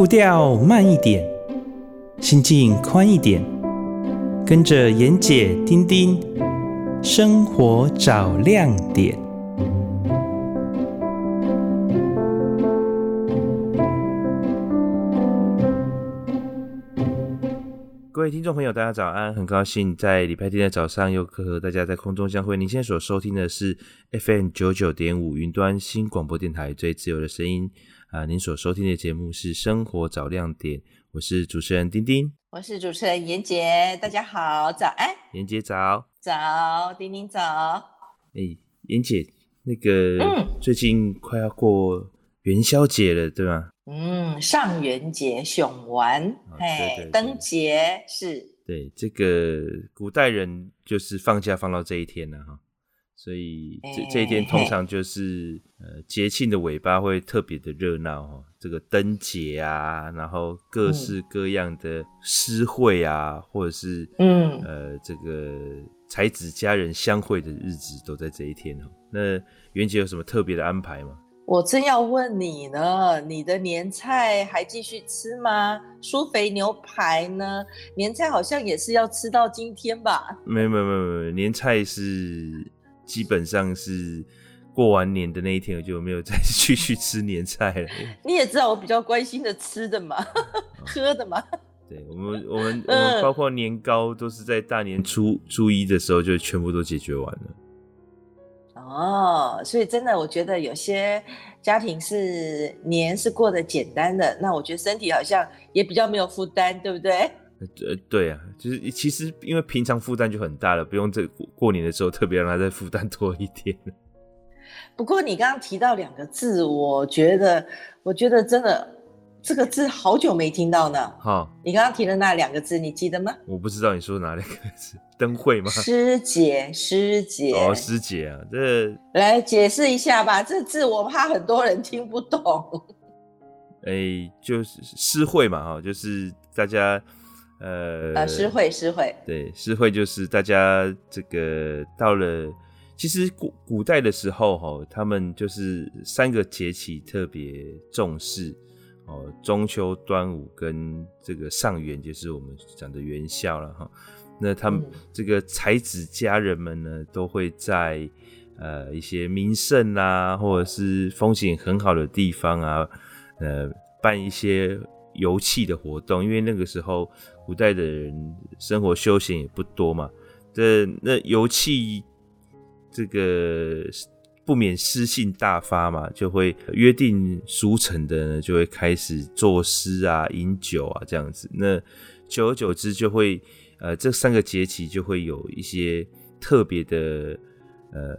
步调慢一点，心境宽一点，跟着妍姐、丁丁，生活找亮点。各位听众朋友，大家早安！很高兴在礼拜天的早上又可和大家在空中相会。您现在所收听的是 FM 九九点五云端新广播电台最自由的声音。啊，您所收听的节目是《生活找亮点》，我是主持人丁丁，我是主持人妍姐，大家好，早安，妍姐早，早，丁丁早。哎、欸，妍姐，那个，嗯，最近快要过元宵节了，对吗？嗯，上元节，熊玩，嘿，灯节是。对，这个古代人就是放假放到这一天了哈。所以这这一天通常就是呃节庆的尾巴会特别的热闹哦，这个灯节啊，然后各式各样的诗会啊，嗯、或者是嗯呃这个才子佳人相会的日子都在这一天哦。那袁姐有什么特别的安排吗？我正要问你呢，你的年菜还继续吃吗？酥肥牛排呢？年菜好像也是要吃到今天吧？没有没有没有没有，年菜是。基本上是过完年的那一天，我就没有再 继续吃年菜了。你也知道我比较关心的吃的嘛，喝的嘛。对，我们我们 我们包括年糕都是在大年初初一的时候就全部都解决完了。哦，所以真的，我觉得有些家庭是年是过得简单的，那我觉得身体好像也比较没有负担，对不对？呃，对啊，就是其实因为平常负担就很大了，不用这过年的时候特别让他再负担多一点。不过你刚刚提到两个字，我觉得，我觉得真的这个字好久没听到呢。好，你刚刚提的那两个字，你记得吗？我不知道你说哪两个字，灯会吗？师姐，师姐。哦，师姐啊，这来解释一下吧，这字我怕很多人听不懂。哎、欸，就是诗会嘛，哈，就是大家。呃，呃，诗会，诗会，对，诗会就是大家这个到了，其实古古代的时候哈，他们就是三个节气特别重视哦，中秋、端午跟这个上元，就是我们讲的元宵了哈。那他们这个才子佳人们呢，都会在呃一些名胜啊，或者是风景很好的地方啊，呃，办一些游憩的活动，因为那个时候。古代的人生活休闲也不多嘛，这那油气这个不免诗兴大发嘛，就会约定俗成的呢，就会开始作诗啊、饮酒啊这样子。那久而久之，就会呃这三个节气就会有一些特别的呃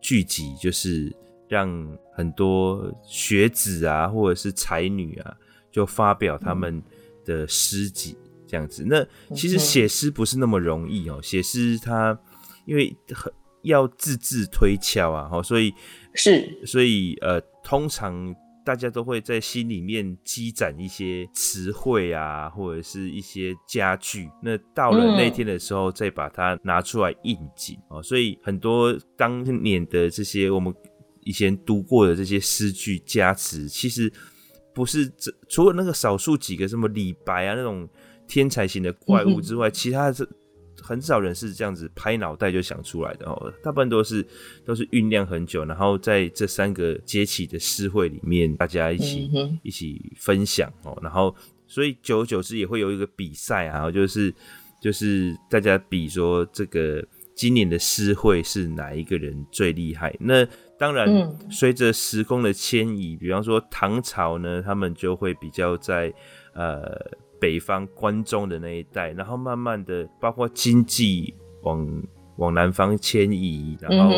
聚集，就是让很多学子啊或者是才女啊，就发表他们的诗集。这样子，那其实写诗不是那么容易哦。写诗它因为很要字字推敲啊，哈，所以是，所以呃，通常大家都会在心里面积攒一些词汇啊，或者是一些佳句。那到了那天的时候，再把它拿出来应景哦。所以很多当年的这些我们以前读过的这些诗句佳词，其实不是这除了那个少数几个什么李白啊那种。天才型的怪物之外，其他是很少人是这样子拍脑袋就想出来的哦。大部分都是都是酝酿很久，然后在这三个节气的诗会里面，大家一起一起分享哦。然后，所以久而久之也会有一个比赛啊，就是就是大家比说这个今年的诗会是哪一个人最厉害。那当然，随着时空的迁移，比方说唐朝呢，他们就会比较在呃。北方关中的那一带，然后慢慢的，包括经济往往南方迁移，然后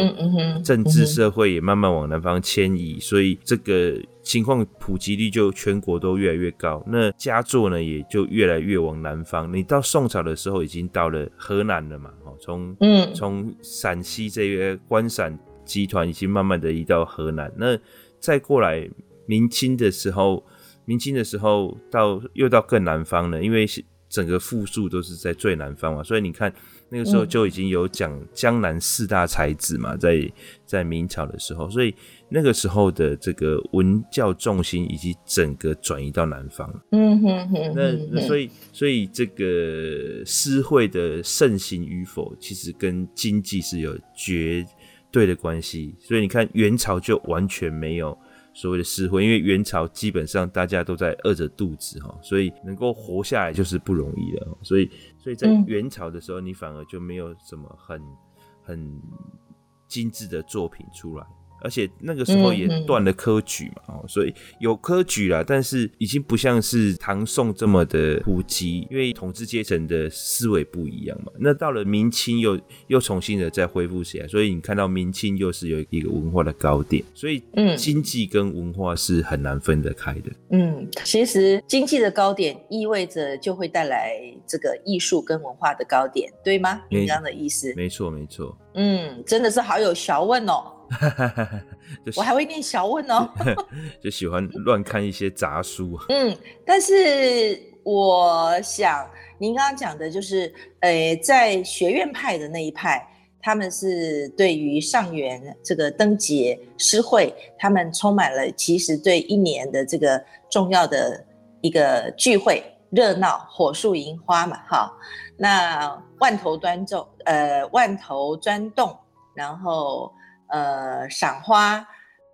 政治社会也慢慢往南方迁移，所以这个情况普及率就全国都越来越高。那佳作呢，也就越来越往南方。你到宋朝的时候，已经到了河南了嘛？哦，从嗯从陕西这个关陕集团已经慢慢的移到河南。那再过来明清的时候。明清的时候到又到更南方了，因为整个富庶都是在最南方嘛，所以你看那个时候就已经有讲江南四大才子嘛，在在明朝的时候，所以那个时候的这个文教重心以及整个转移到南方。嗯哼哼。那那所以所以这个诗会的盛行与否，其实跟经济是有绝对的关系。所以你看元朝就完全没有。所谓的诗会，因为元朝基本上大家都在饿着肚子哈，所以能够活下来就是不容易了。所以，所以在元朝的时候，你反而就没有什么很很精致的作品出来。而且那个时候也断了科举嘛，哦、嗯嗯，所以有科举啦，但是已经不像是唐宋这么的普及，因为统治阶层的思维不一样嘛。那到了明清又又重新的再恢复起来，所以你看到明清又是有一个文化的高点，所以嗯，经济跟文化是很难分得开的。嗯，其实经济的高点意味着就会带来这个艺术跟文化的高点，对吗？你这样的意思？没错，没错。嗯，真的是好有学问哦。我还会念小问哦，就喜欢乱看一些杂书。嗯，但是我想您刚刚讲的就是，呃，在学院派的那一派，他们是对于上元这个灯节诗会，他们充满了其实对一年的这个重要的一个聚会热闹，火树银花嘛，哈，那万头端重，呃，万头钻动，然后。呃，赏花，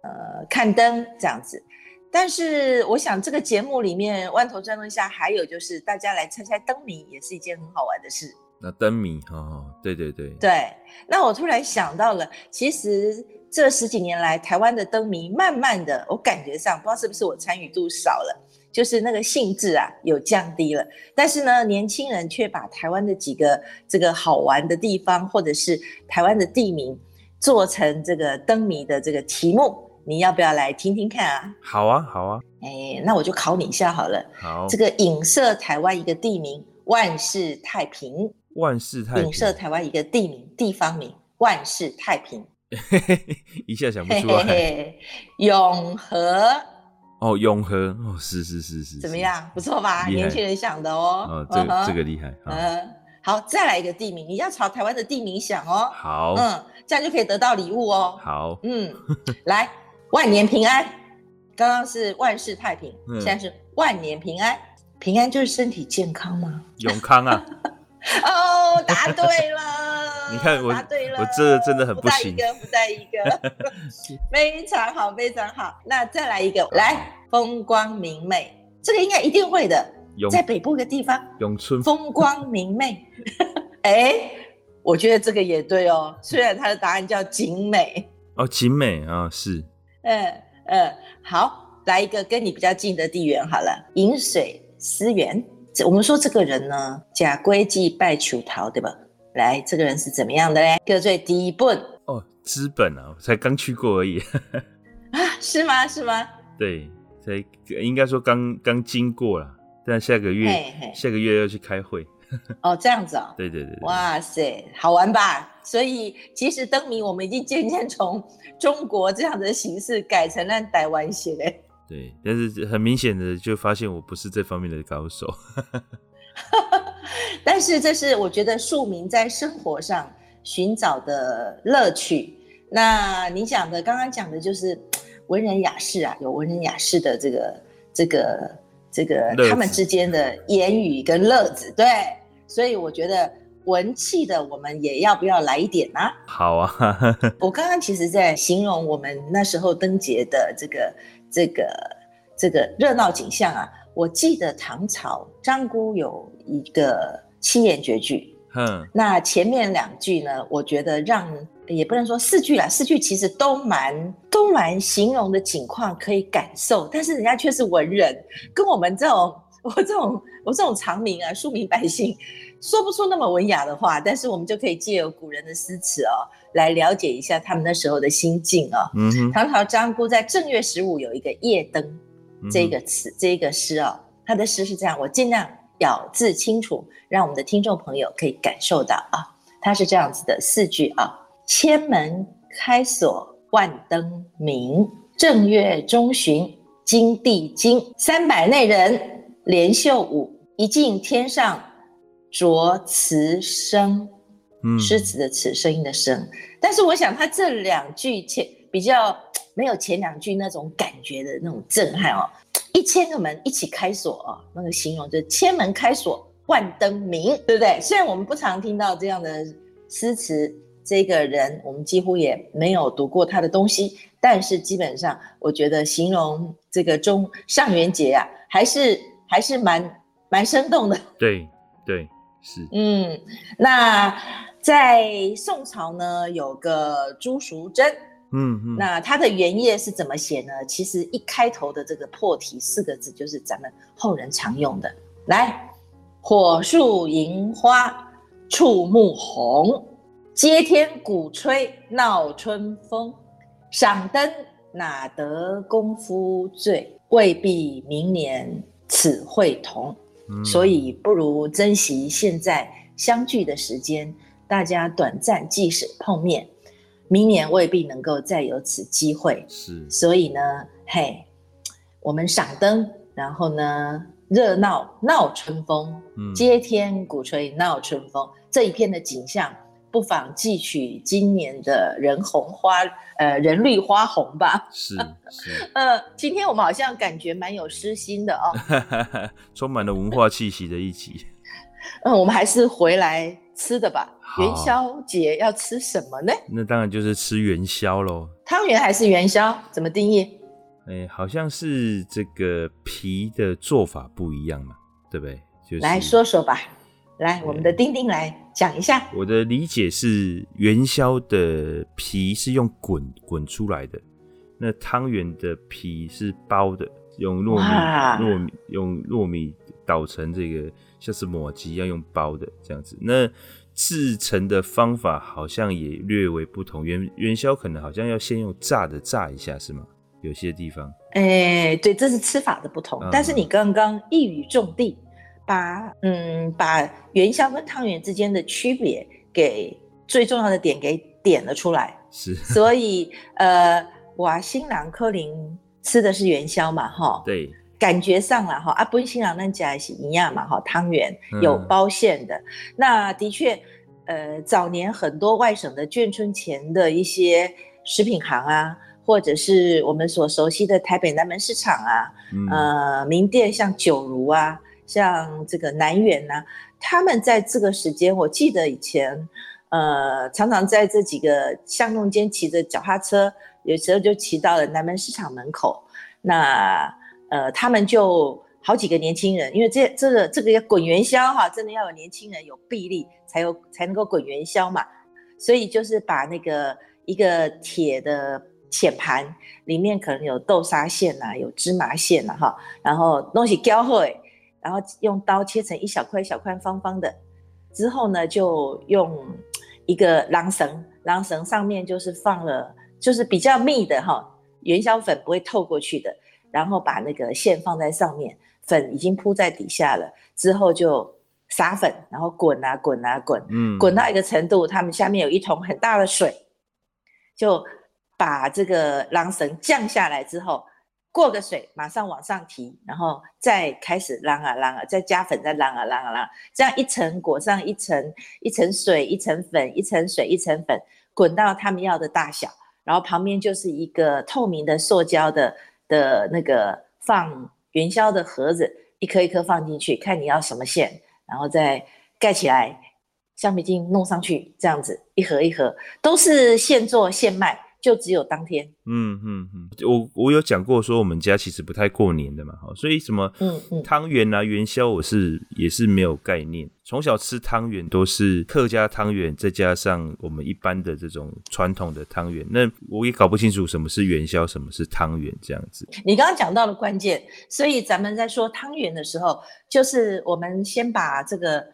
呃，看灯这样子，但是我想这个节目里面万头转动下，还有就是大家来猜猜灯谜，也是一件很好玩的事。那灯谜，哦，对对对，对。那我突然想到了，其实这十几年来，台湾的灯谜慢慢的，我感觉上不知道是不是我参与度少了，就是那个兴致啊有降低了。但是呢，年轻人却把台湾的几个这个好玩的地方，或者是台湾的地名。做成这个灯谜的这个题目，你要不要来听听看啊？好啊，好啊。哎，那我就考你一下好了。好，这个影射台湾一个地名“万世太平”。万世太平。影射台湾一个地名、地方名“万世太平”。一下想不出来。嘿嘿嘿永和。哦，永和哦，是是是是。怎么样？不错吧？年轻人想的哦。哦，这个、uh. 这个厉害。嗯，好，再来一个地名，你要朝台湾的地名想哦。好。嗯。这样就可以得到礼物哦。好，嗯，来，万年平安。刚刚是万事太平，嗯，现在是万年平安。平安就是身体健康吗？永康啊。哦，答对了。你看我，答对了。我这真的很不行。不带一个，不带一个。非常好，非常好。那再来一个，来，风光明媚。这个应该一定会的。在北部的地方。永春。风光明媚。哎。我觉得这个也对哦，虽然他的答案叫景美哦，景美啊、哦，是，嗯嗯，好，来一个跟你比较近的地缘好了，饮水思源。我们说这个人呢，假归祭拜求桃，对吧？来，这个人是怎么样的嘞？各最低本哦，资本啊，我才刚去过而已啊，是吗？是吗？对，才应该说刚刚经过了，但下个月下个月要去开会。哦，这样子哦。对对对，对。哇塞，好玩吧？所以其实灯谜我们已经渐渐从中国这样的形式改成了台湾写嘞。对，但是很明显的就发现我不是这方面的高手。但是这是我觉得庶民在生活上寻找的乐趣。那你讲的刚刚讲的就是文人雅士啊，有文人雅士的这个这个。这个他们之间的言语跟乐子，对，所以我觉得文气的我们也要不要来一点呢？啊？好啊，我刚刚其实在形容我们那时候灯节的这个这个这个热闹景象啊。我记得唐朝张姑有一个七言绝句，嗯，那前面两句呢，我觉得让。也不能说四句啦，四句其实都蛮都蛮形容的景况可以感受，但是人家却是文人，跟我们这种我这种我这种常民啊，庶民百姓说不出那么文雅的话，但是我们就可以借由古人的诗词哦，来了解一下他们那时候的心境哦。嗯哼，唐朝张姑在正月十五有一个夜灯这个词、嗯、这个诗哦，他的诗是这样，我尽量咬字清楚，让我们的听众朋友可以感受到啊，他是这样子的四句啊。千门开锁万灯明，正月中旬金地金，三百内人连袖舞，一进天上着词声。嗯，诗词的词，声音的声。但是我想，他这两句前比较没有前两句那种感觉的那种震撼哦。一千个门一起开锁哦，那个形容就是千门开锁万灯明，对不对？虽然我们不常听到这样的诗词，这个人我们几乎也没有读过他的东西，但是基本上我觉得形容这个中上元节啊，还是还是蛮蛮生动的。对对是，嗯，那在宋朝呢，有个朱淑珍。嗯，嗯，那它的原页是怎么写呢？其实一开头的这个破题四个字就是咱们后人常用的。来，火树银花触目红，接天鼓吹闹春风。赏灯哪得功夫醉，未必明年此会同。嗯，所以不如珍惜现在相聚的时间，大家短暂即使碰面。明年未必能够再有此机会，是，所以呢，嘿，我们赏灯，然后呢，热闹闹春风，嗯，接天鼓吹闹春风，这一片的景象，不妨汲取今年的人红花，呃，人绿花红吧。是是，呃，今天我们好像感觉蛮有诗心的哦，充满了文化气息的一集。嗯，我们还是回来吃的吧。元宵节要吃什么呢？那当然就是吃元宵喽。汤圆还是元宵？怎么定义？哎、欸，好像是这个皮的做法不一样嘛，对不对？就是、来说说吧。来，我们的丁丁来讲一下。我的理解是，元宵的皮是用滚滚出来的，那汤圆的皮是包的，用糯米糯米用糯米捣成这个像是麻糬一样用包的这样子。那制成的方法好像也略微不同，元元宵可能好像要先用炸的炸一下，是吗？有些地方，哎、欸，对，这是吃法的不同。嗯、但是你刚刚一语中的，把嗯把元宵跟汤圆之间的区别给最重要的点给点了出来。是，所以呃，我新郎柯林吃的是元宵嘛，哈，对。感觉上了哈，啊，不新郎那家是一样嘛哈，汤圆有包馅的，嗯、那的确，呃，早年很多外省的眷村前的一些食品行啊，或者是我们所熟悉的台北南门市场啊，嗯、呃，名店像九如啊，像这个南园啊，他们在这个时间，我记得以前，呃，常常在这几个巷弄间骑着脚踏车，有时候就骑到了南门市场门口，那。呃，他们就好几个年轻人，因为这这个这个要滚元宵哈，真的要有年轻人有臂力才有才能够滚元宵嘛，所以就是把那个一个铁的浅盘，里面可能有豆沙馅呐，有芝麻馅呐哈，然后东西搅好，然后用刀切成一小块一小块方方的，之后呢就用一个狼绳，狼绳上面就是放了就是比较密的哈，元宵粉不会透过去的。然后把那个馅放在上面，粉已经铺在底下了，之后就撒粉，然后滚啊滚啊滚，嗯，滚到一个程度，他们下面有一桶很大的水，就把这个狼绳降下来之后，过个水，马上往上提，然后再开始啷啊啷啊，再加粉，再啷啊啷啊啷，这样一层裹上一层，一层水，一层粉，一层水，一层粉，滚到他们要的大小，然后旁边就是一个透明的塑胶的。的那个放元宵的盒子，一颗一颗放进去，看你要什么馅，然后再盖起来，橡皮筋弄上去，这样子一盒一盒都是现做现卖。就只有当天，嗯嗯嗯，我我有讲过说我们家其实不太过年的嘛，所以什么嗯嗯汤圆啊元宵我是也是没有概念，从小吃汤圆都是客家汤圆，再加上我们一般的这种传统的汤圆，那我也搞不清楚什么是元宵，什么是汤圆这样子。你刚刚讲到了关键，所以咱们在说汤圆的时候，就是我们先把这个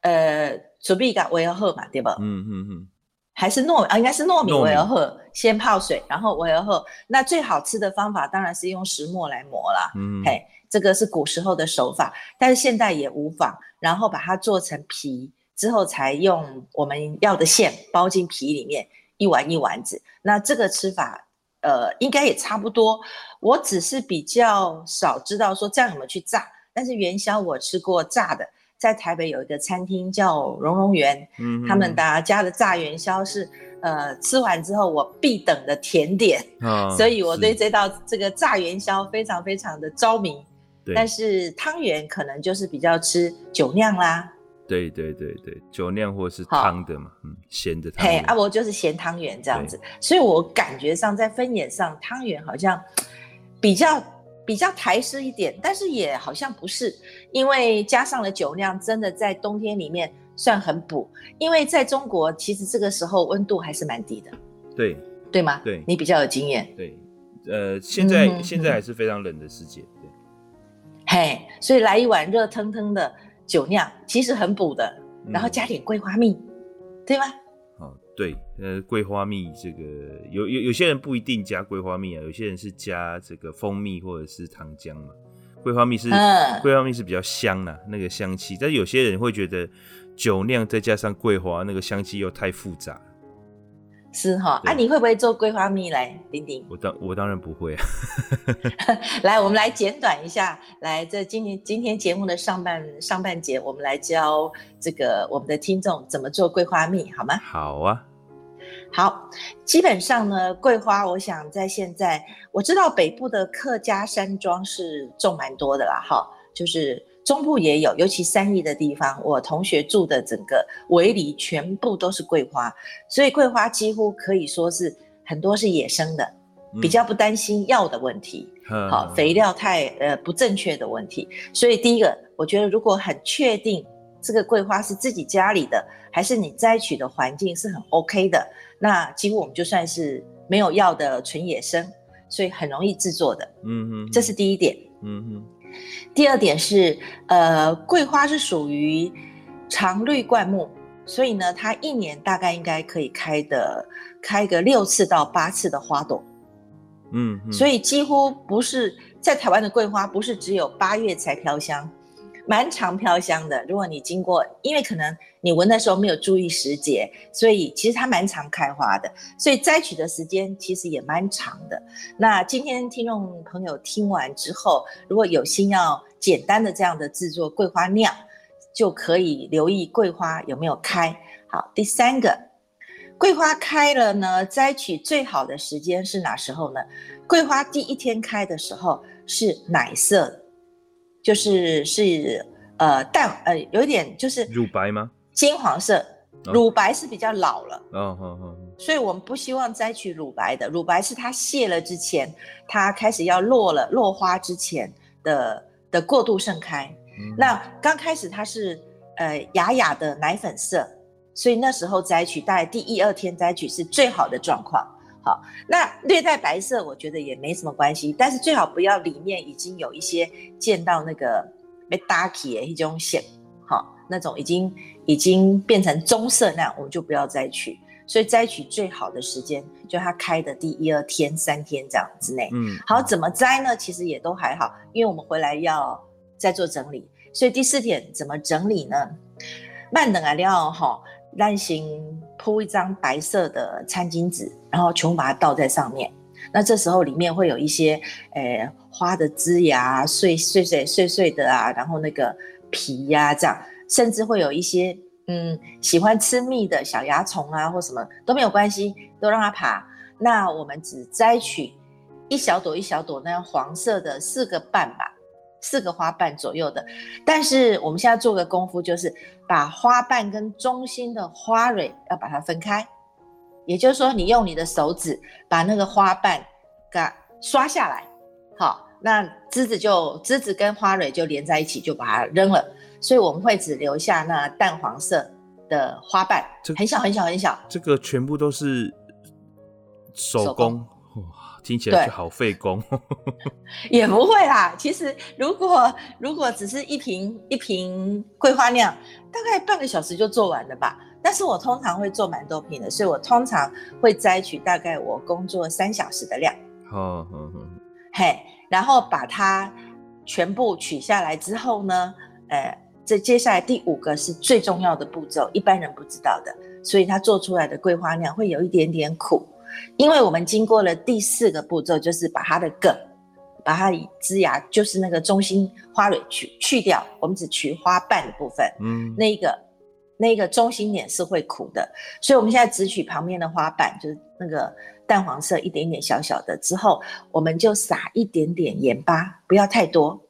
呃准备一个围合后嘛，对吧？嗯嗯嗯。还是糯米啊，应该是糯米为而后，先泡水，然后为而后。那最好吃的方法当然是用石磨来磨啦。嗯，嘿，这个是古时候的手法，但是现代也无妨。然后把它做成皮之后，才用我们要的馅包进皮里面，一丸一丸子。那这个吃法，呃，应该也差不多。我只是比较少知道说这样怎么去炸，但是元宵我吃过炸的。在台北有一个餐厅叫荣荣园，嗯，他们大家的炸元宵是呃吃完之后我必等的甜点，哦，所以我对这道这个炸元宵非常非常的着迷。对，但是汤圆可能就是比较吃酒酿啦。对对对对，酒酿或是汤的嘛，嗯，咸的汤。嘿，阿伯就是咸汤圆这样子，所以我感觉上在分野上，汤圆好像比较比较台式一点，但是也好像不是，因为加上了酒酿，真的在冬天里面算很补。因为在中国，其实这个时候温度还是蛮低的。对，对吗？对，你比较有经验。对，呃，现在、嗯、现在还是非常冷的世界。对，嘿，所以来一碗热腾腾的。酒酿其实很补的，然后加点桂花蜜，嗯、对吗？哦，对，呃，桂花蜜这个有有有些人不一定加桂花蜜啊，有些人是加这个蜂蜜或者是糖浆嘛。桂花蜜是、嗯、桂花蜜是比较香啊，那个香气，但是有些人会觉得酒酿再加上桂花，那个香气又太复杂。是哈，啊，你会不会做桂花蜜来，丁丁？我当我当然不会啊。来，我们来简短一下，来，这今天今天节目的上半上半节，我们来教这个我们的听众怎么做桂花蜜，好吗？好啊。好，基本上呢，桂花，我想在现在我知道北部的客家山庄是种蛮多的啦，哈，就是。中部也有，尤其三义的地方，我同学住的整个围里全部都是桂花，所以桂花几乎可以说是很多是野生的，比较不担心药的问题，嗯、好肥料太呃不正确的问题。所以第一个，我觉得如果很确定这个桂花是自己家里的，还是你摘取的环境是很 OK 的，那几乎我们就算是没有药的纯野生，所以很容易制作的。嗯哼，这是第一点。嗯哼。第二点是，呃，桂花是属于常绿灌木，所以呢，它一年大概应该可以开的开个六次到八次的花朵，嗯，嗯，所以几乎不是在台湾的桂花不是只有八月才飘香。蛮常飘香的，如果你经过，因为可能你闻的时候没有注意时节，所以其实它蛮常开花的，所以摘取的时间其实也蛮长的。那今天听众朋友听完之后，如果有心要简单的这样的制作桂花酿，就可以留意桂花有没有开。好，第三个，桂花开了呢，摘取最好的时间是哪时候呢？桂花第一天开的时候是奶色。就是是呃淡呃有一点就是乳白吗？金黄色，乳白是比较老了。哦哦哦。所以我们不希望摘取乳白的，乳白是它谢了之前，它开始要落了落花之前的的过度盛开。嗯、那刚开始它是呃雅雅的奶粉色，所以那时候摘取大概第一二天摘取是最好的状况。好，那略带白色，我觉得也没什么关系，但是最好不要里面已经有一些见到那个被打起的一种线，好，那种已经已经变成棕色那样，我们就不要摘取。所以摘取最好的时间，就它开的第一二天、三天这样之内。嗯，好，怎么摘呢？其实也都还好，因为我们回来要再做整理。所以第四点怎么整理呢？慢等啊，料哈。让行铺一张白色的餐巾纸，然后全部把它倒在上面。那这时候里面会有一些，诶、花的枝芽碎碎碎碎碎的啊，然后那个皮呀、这样，甚至会有一些，嗯，喜欢吃蜜的小蚜虫啊，或什么都没有关系，都让它爬。那我们只摘取一小朵一小朵那样黄色的四个瓣吧。四个花瓣左右的，但是我们现在做个功夫，就是把花瓣跟中心的花蕊要把它分开，也就是说，你用你的手指把那个花瓣给刷下来，好，那枝子就枝子跟花蕊就连在一起，就把它扔了。所以我们会只留下那淡黄色的花瓣，很小很小很小。这个全部都是手工。哇听起来就好费工，也不会啦。其实如果如果只是一瓶一瓶桂花酿，大概半个小时就做完了吧。但是我通常会做蛮多瓶的，所以我通常会摘取大概我工作三小时的量。好好好，嘿，然后把它全部取下来之后呢，呃，这接下来第五个是最重要的步骤，一般人不知道的，所以它做出来的桂花酿会有一点点苦。因为我们经过了第四个步骤，就是把它的梗把它枝芽，就是那个中心花蕊去去掉，我们只取花瓣的部分。嗯，那个那个中心点是会苦的，所以我们现在只取旁边的花瓣，就是那个淡黄色一点点小小的。之后我们就撒一点点盐巴，不要太多，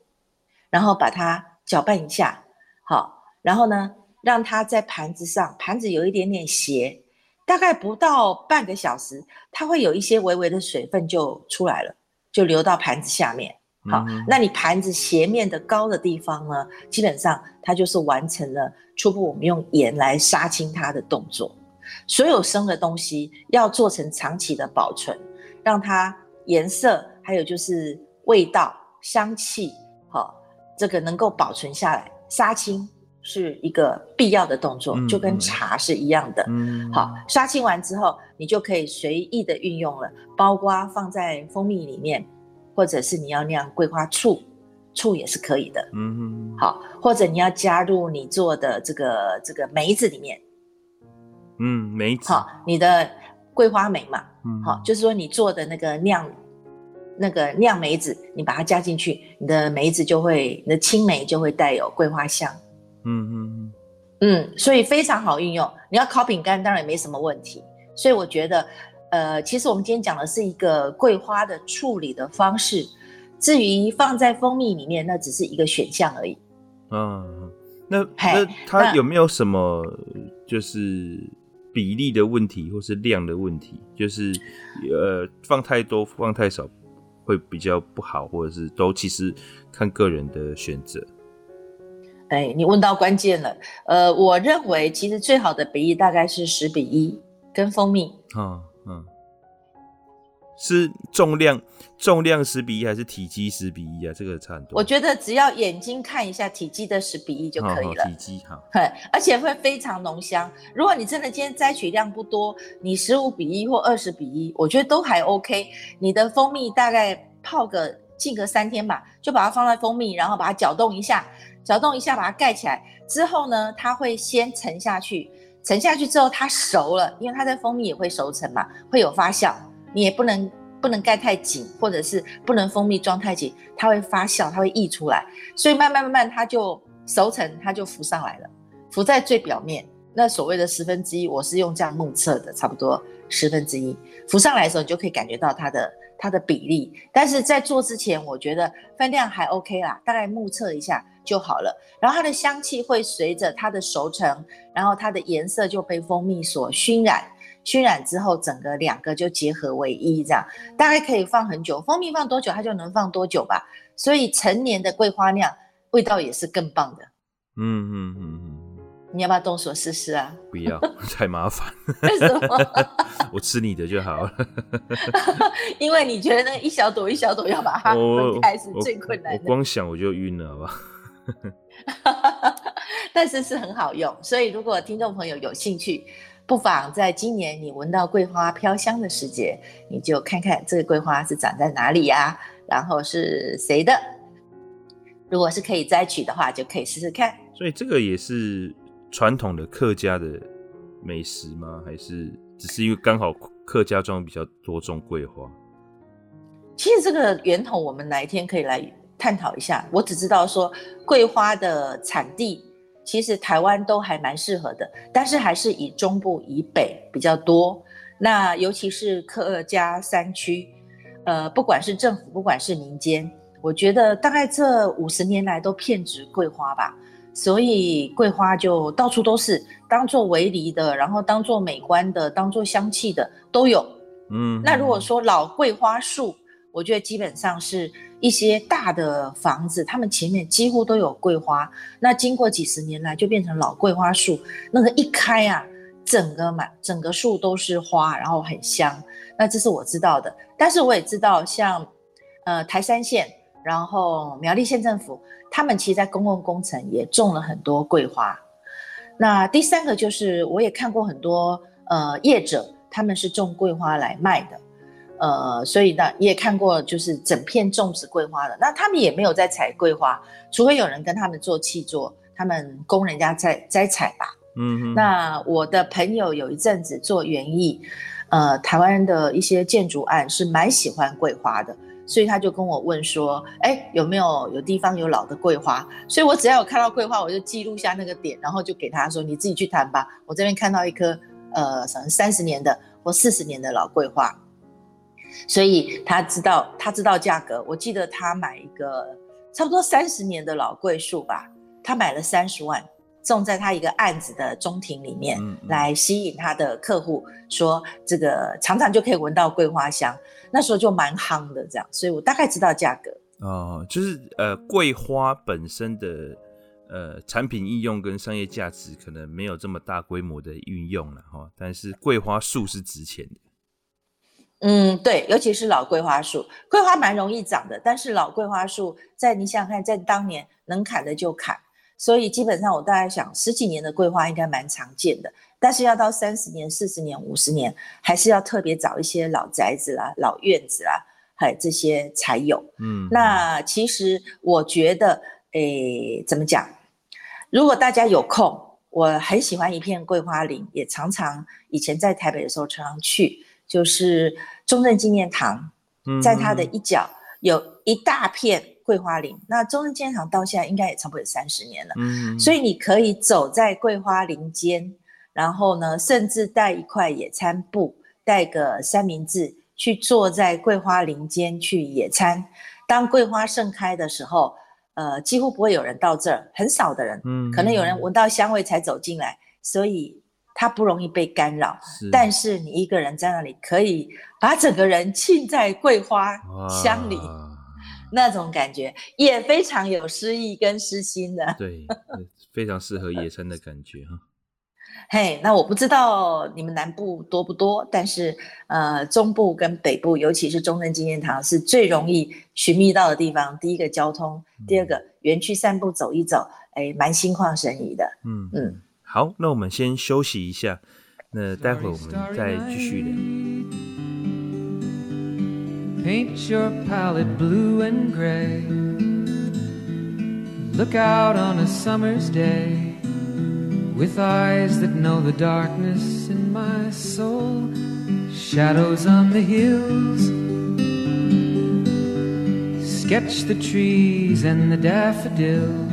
然后把它搅拌一下，好，然后呢，让它在盘子上，盘子有一点点斜。大概不到半个小时，它会有一些微微的水分就出来了，就流到盘子下面。好，嗯、那你盘子斜面的高的地方呢，基本上它就是完成了初步我们用盐来杀青它的动作。所有生的东西要做成长期的保存，让它颜色还有就是味道、香气，好，这个能够保存下来，杀青。是一个必要的动作，就跟茶是一样的。嗯，好，杀青完之后，你就可以随意的运用了，包括放在蜂蜜里面，或者是你要酿桂花醋，醋也是可以的。嗯嗯，好，或者你要加入你做的这个这个梅子里面。嗯，梅子。好，你的桂花梅嘛。嗯，好，就是说你做的那个酿那个酿梅子，你把它加进去，你的梅子就会，你的青梅就会带有桂花香。嗯嗯嗯，嗯，所以非常好运用。你要烤饼干，当然也没什么问题。所以我觉得，呃，其实我们今天讲的是一个桂花的处理的方式。至于放在蜂蜜里面，那只是一个选项而已。嗯，那那它有没有什么就是比例的问题，或是量的问题？就是呃，放太多，放太少会比较不好，或者是都其实看个人的选择。哎，你问到关键了。呃，我认为其实最好的比例大概是十比一，跟蜂蜜。嗯嗯，是重量重量十比一还是体积十比一啊？这个差很多。我觉得只要眼睛看一下体积的十比一就可以了。体积好，而且会非常浓香。如果你真的今天摘取量不多，你十五比一或二十比一，我觉得都还 OK。你的蜂蜜大概泡个浸个三天吧，就把它放在蜂蜜，然后把它搅动一下。搅动一下，把它盖起来之后呢，它会先沉下去。沉下去之后，它熟了，因为它在蜂蜜也会熟成嘛，会有发酵。你也不能不能盖太紧，或者是不能蜂蜜装太紧，它会发酵，它会溢出来。所以慢慢慢慢，它就熟成，它就浮上来了，浮在最表面。那所谓的十分之一，我是用这样目测的，差不多十分之一浮上来的时候，你就可以感觉到它的它的比例。但是在做之前，我觉得分量还 OK 啦，大概目测一下。就好了，然后它的香气会随着它的熟成，然后它的颜色就被蜂蜜所熏染，熏染之后，整个两个就结合为一，这样大概可以放很久。蜂蜜放多久，它就能放多久吧。所以成年的桂花酿味道也是更棒的。嗯嗯嗯嗯，你要不要动手试试啊？不要，太麻烦。为什么？我吃你的就好了。因为你觉得那一小朵一小朵要把它分开是最困难的。我光想我就晕了，好不好？但是是很好用，所以如果听众朋友有兴趣，不妨在今年你闻到桂花飘香的时节，你就看看这个桂花是长在哪里呀、啊，然后是谁的。如果是可以摘取的话，就可以试试看。所以这个也是传统的客家的美食吗？还是只是因为刚好客家庄比较多种桂花？其实这个源头，我们哪一天可以来探讨一下，我只知道说桂花的产地其实台湾都还蛮适合的，但是还是以中部以北比较多。那尤其是客家山区，呃，不管是政府，不管是民间，我觉得大概这五十年来都遍植桂花吧，所以桂花就到处都是，当做围篱的，然后当做美观的，当做香气的都有。嗯，那如果说老桂花树，我觉得基本上是一些大的房子，他们前面几乎都有桂花。那经过几十年来，就变成老桂花树。那个一开啊，整个满整个树都是花，然后很香。那这是我知道的。但是我也知道像，呃台山县，然后苗栗县政府，他们其实在公共工程也种了很多桂花。那第三个就是，我也看过很多呃业者，他们是种桂花来卖的。呃，所以呢，也看过就是整片种植桂花的，那他们也没有在采桂花，除非有人跟他们做契作，他们供人家在摘采吧。嗯哼，那我的朋友有一阵子做园艺，呃，台湾的一些建筑案是蛮喜欢桂花的，所以他就跟我问说：“哎，有没有有地方有老的桂花？”所以我只要有看到桂花，我就记录下那个点，然后就给他说：“你自己去谈吧。”我这边看到一棵呃，三十年的或四十年的老桂花，所以他知道他知道价格。我记得他买一个差不多三十年的老桂树吧，他买了三十万。种在他一个案子的中庭里面，嗯嗯、来吸引他的客户，说这个常常就可以闻到桂花香，那时候就蛮夯的这样，所以我大概知道价格。哦，就是呃，桂花本身的呃产品应用跟商业价值可能没有这么大规模的运用了哈，但是桂花树是值钱的。嗯，对，尤其是老桂花树，桂花蛮容易长的，但是老桂花树在你想想看，在当年能砍的就砍。所以基本上，我大概想十几年的桂花应该蛮常见的，但是要到三十年、四十年、五十年，还是要特别找一些老宅子啦、老院子啦，还有这些才有。嗯，那其实我觉得，诶，怎么讲？如果大家有空，我很喜欢一片桂花林，也常常以前在台北的时候常常去，就是中正纪念堂，在它的一角有一大片。桂花林，那中正纪念堂到现在应该也差不多有三十年了，嗯，所以你可以走在桂花林间，然后呢，甚至带一块野餐布，带个三明治，去坐在桂花林间去野餐。当桂花盛开的时候，呃，几乎不会有人到这儿，很少的人，嗯，可能有人闻到香味才走进来，所以它不容易被干扰。是，但是你一个人在那里，可以把整个人浸在桂花香里。那种感觉也非常有诗意跟诗心的，对，非常适合野餐的感觉哈。嘿，hey, 那我不知道你们南部多不多，但是呃，中部跟北部，尤其是中正纪念堂是最容易寻觅到的地方。第一个交通，第二个园区散步走一走，哎，蛮心旷神怡的。嗯嗯，好，那我们先休息一下，那待会我们再继续聊。Paint your palette blue and gray. Look out on a summer's day with eyes that know the darkness in my soul. Shadows on the hills. Sketch the trees and the daffodils.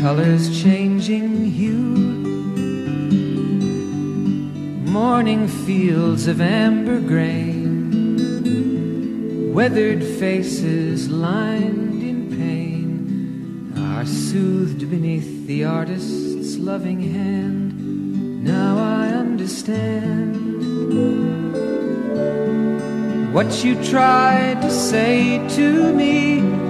Colors changing hue. Morning fields of amber grain. Weathered faces lined in pain are soothed beneath the artist's loving hand. Now I understand what you tried to say to me,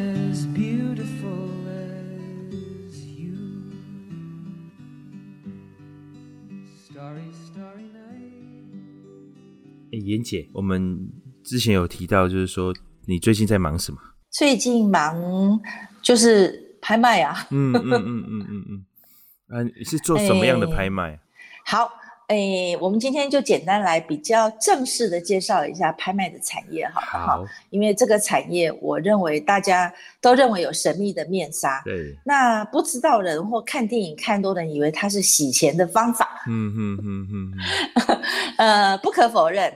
哎，妍姐，我们之前有提到，就是说你最近在忙什么？最近忙就是拍卖啊。嗯嗯嗯嗯嗯嗯。啊，你是做什么样的拍卖？好。哎，我们今天就简单来比较正式的介绍一下拍卖的产业，好不好？因为这个产业，我认为大家都认为有神秘的面纱。对。那不知道人或看电影看多的人，以为它是洗钱的方法。嗯嗯嗯嗯。呃，不可否认，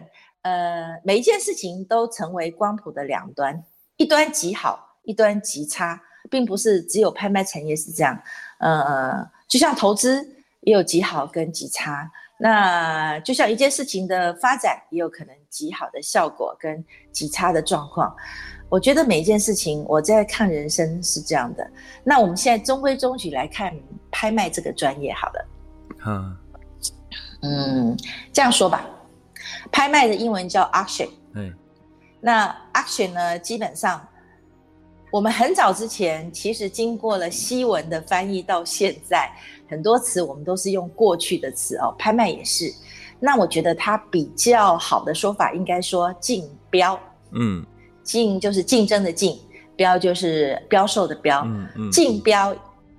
呃，每一件事情都成为光谱的两端，一端极好，一端极差，并不是只有拍卖产业是这样。呃，就像投资也有极好跟极差。那就像一件事情的发展，也有可能极好的效果跟极差的状况。我觉得每一件事情，我在看人生是这样的。那我们现在中规中矩来看拍卖这个专业好了。嗯，嗯，这样说吧，拍卖的英文叫 auction。嗯，那 auction 呢，基本上我们很早之前其实经过了西文的翻译，到现在。很多词我们都是用过去的词哦，拍卖也是。那我觉得它比较好的说法应该说竞标，嗯，竞就是竞争的竞，标就是标售的标，嗯嗯，竞标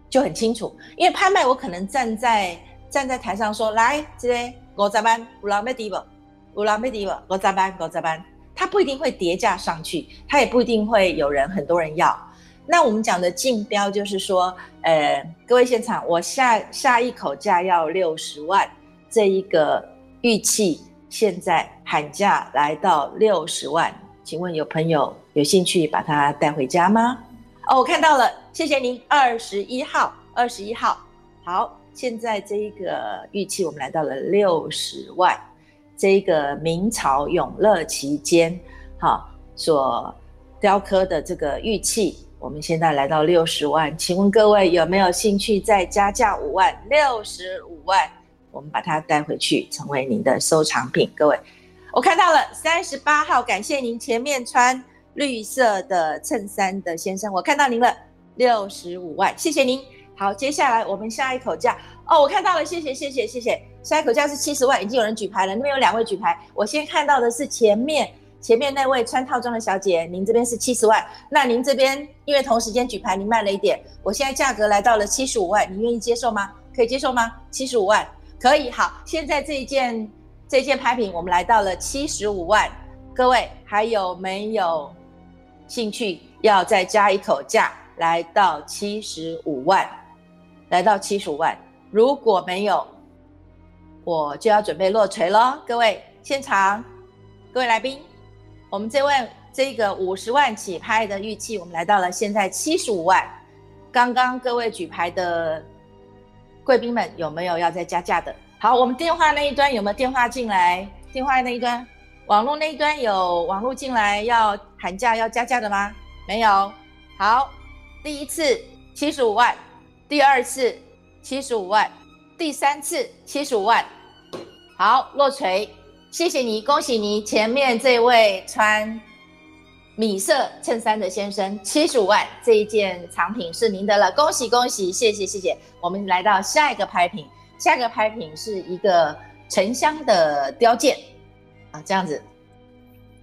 就很清楚。因为拍卖我可能站在站在台上说，来，这边五十万，有人要低不？有人要低不？五十万，五十万，它不一定会叠价上去，它也不一定会有人很多人要。那我们讲的竞标就是说，呃，各位现场，我下下一口价要六十万，这一个玉器现在喊价来到六十万，请问有朋友有兴趣把它带回家吗？哦，我看到了，谢谢您，二十一号，二十一号，好，现在这一个玉器我们来到了六十万，这个明朝永乐期间，好，所雕刻的这个玉器。我们现在来到六十万，请问各位有没有兴趣再加价五万？六十五万，我们把它带回去，成为您的收藏品。各位，我看到了三十八号，感谢您前面穿绿色的衬衫的先生，我看到您了，六十五万，谢谢您。好，接下来我们下一口价哦，我看到了，谢谢谢谢谢谢，下一口价是七十万，已经有人举牌了，那边有两位举牌，我先看到的是前面。前面那位穿套装的小姐，您这边是七十万，那您这边因为同时间举牌，您慢了一点，我现在价格来到了七十五万，你愿意接受吗？可以接受吗？七十五万可以，好，现在这一件这一件拍品，我们来到了七十五万，各位还有没有兴趣要再加一口价，来到七十五万，来到七十五万，如果没有，我就要准备落锤喽，各位现场，各位来宾。我们这位这个五十万起拍的玉器，我们来到了现在七十五万。刚刚各位举牌的贵宾们有没有要再加价的？好，我们电话那一端有没有电话进来？电话那一端，网络那一端有网络进来要喊价要加价的吗？没有。好，第一次七十五万，第二次七十五万，第三次七十五万。好，落锤。谢谢你，恭喜你！前面这位穿米色衬衫的先生，七十五万，这一件藏品是您的了，恭喜恭喜！谢谢谢谢。我们来到下一个拍品，下一个拍品是一个沉香的雕件啊，这样子。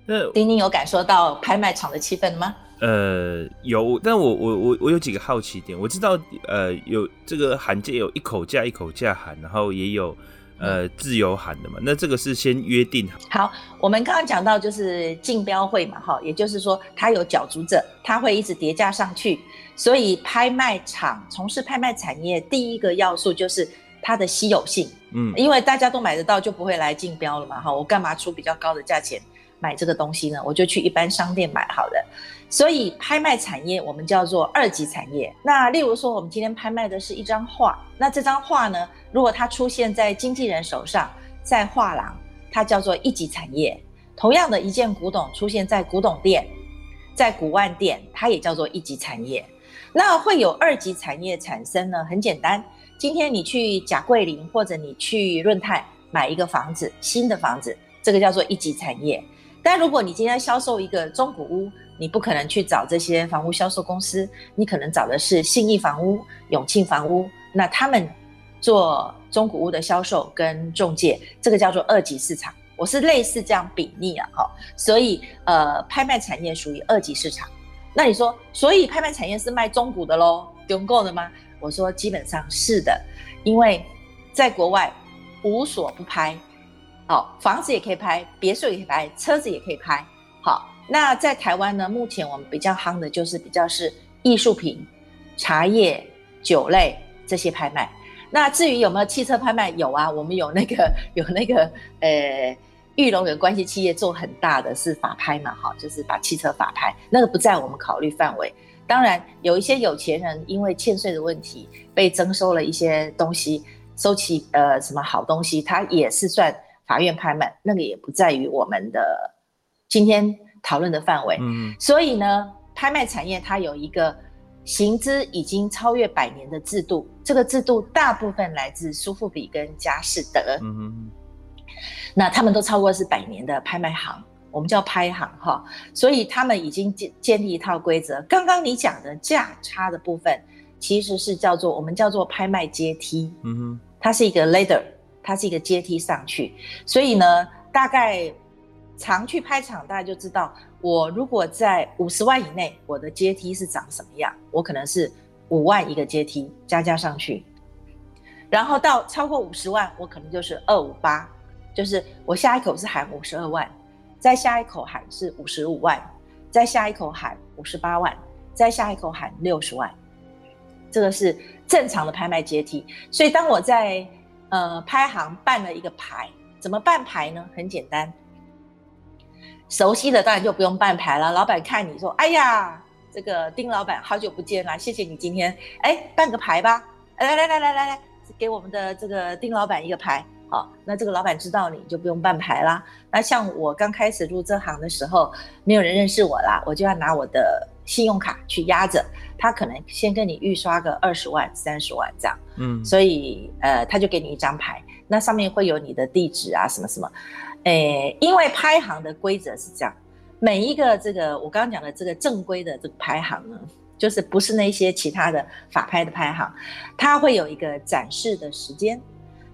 那丁丁有感受到拍卖场的气氛吗？呃，有，但我我我我有几个好奇点，我知道呃有这个喊价有一口价一口价喊，然后也有。呃，自由喊的嘛，那这个是先约定好。好，我们刚刚讲到就是竞标会嘛，哈，也就是说它有角逐者，它会一直叠加上去，所以拍卖场从事拍卖产业第一个要素就是它的稀有性，嗯，因为大家都买得到，就不会来竞标了嘛，哈，我干嘛出比较高的价钱买这个东西呢？我就去一般商店买好了。所以拍卖产业我们叫做二级产业。那例如说，我们今天拍卖的是一张画，那这张画呢，如果它出现在经纪人手上，在画廊，它叫做一级产业。同样的一件古董出现在古董店，在古玩店，它也叫做一级产业。那会有二级产业产生呢？很简单，今天你去甲桂林或者你去润泰买一个房子，新的房子，这个叫做一级产业。但如果你今天销售一个中古屋，你不可能去找这些房屋销售公司，你可能找的是信义房屋、永庆房屋，那他们做中古屋的销售跟中介，这个叫做二级市场。我是类似这样比拟啊，哈，所以呃，拍卖产业属于二级市场。那你说，所以拍卖产业是卖中古的喽，中古的吗？我说基本上是的，因为在国外无所不拍，好，房子也可以拍，别墅也可以拍，车子也可以拍。好，那在台湾呢，目前我们比较夯的就是比较是艺术品、茶叶、酒类这些拍卖。那至于有没有汽车拍卖？有啊，我们有那个 有那个呃。裕隆有关系企业做很大的是法拍嘛，哈，就是把汽车法拍，那个不在我们考虑范围。当然，有一些有钱人因为欠税的问题被征收了一些东西，收起呃什么好东西，它也是算法院拍卖，那个也不在于我们的今天讨论的范围。嗯，所以呢，拍卖产业它有一个行之已经超越百年的制度，这个制度大部分来自苏富比跟佳士得。嗯。那他们都超过是百年的拍卖行，我们叫拍行哈，所以他们已经建建立一套规则。刚刚你讲的价差的部分，其实是叫做我们叫做拍卖阶梯，嗯哼，它是一个 ladder，它是一个阶梯上去。所以呢，大概常去拍场，大家就知道，我如果在五十万以内，我的阶梯是长什么样？我可能是五万一个阶梯加加上去，然后到超过五十万，我可能就是二五八。就是我下一口是喊五十二万，再下一口喊是五十五万，再下一口喊五十八万，再下一口喊六十万，这个是正常的拍卖阶梯。所以当我在呃拍行办了一个牌，怎么办牌呢？很简单，熟悉的当然就不用办牌了。老板看你说，哎呀，这个丁老板好久不见啦，谢谢你今天哎办个牌吧，来来来来来来，给我们的这个丁老板一个牌。好，那这个老板知道你就不用办牌啦。那像我刚开始入这行的时候，没有人认识我啦，我就要拿我的信用卡去压着，他可能先跟你预刷个二十万、三十万这样。嗯，所以呃，他就给你一张牌，那上面会有你的地址啊，什么什么。诶，因为拍行的规则是这样，每一个这个我刚刚讲的这个正规的这个拍行呢，就是不是那些其他的法拍的拍行，它会有一个展示的时间。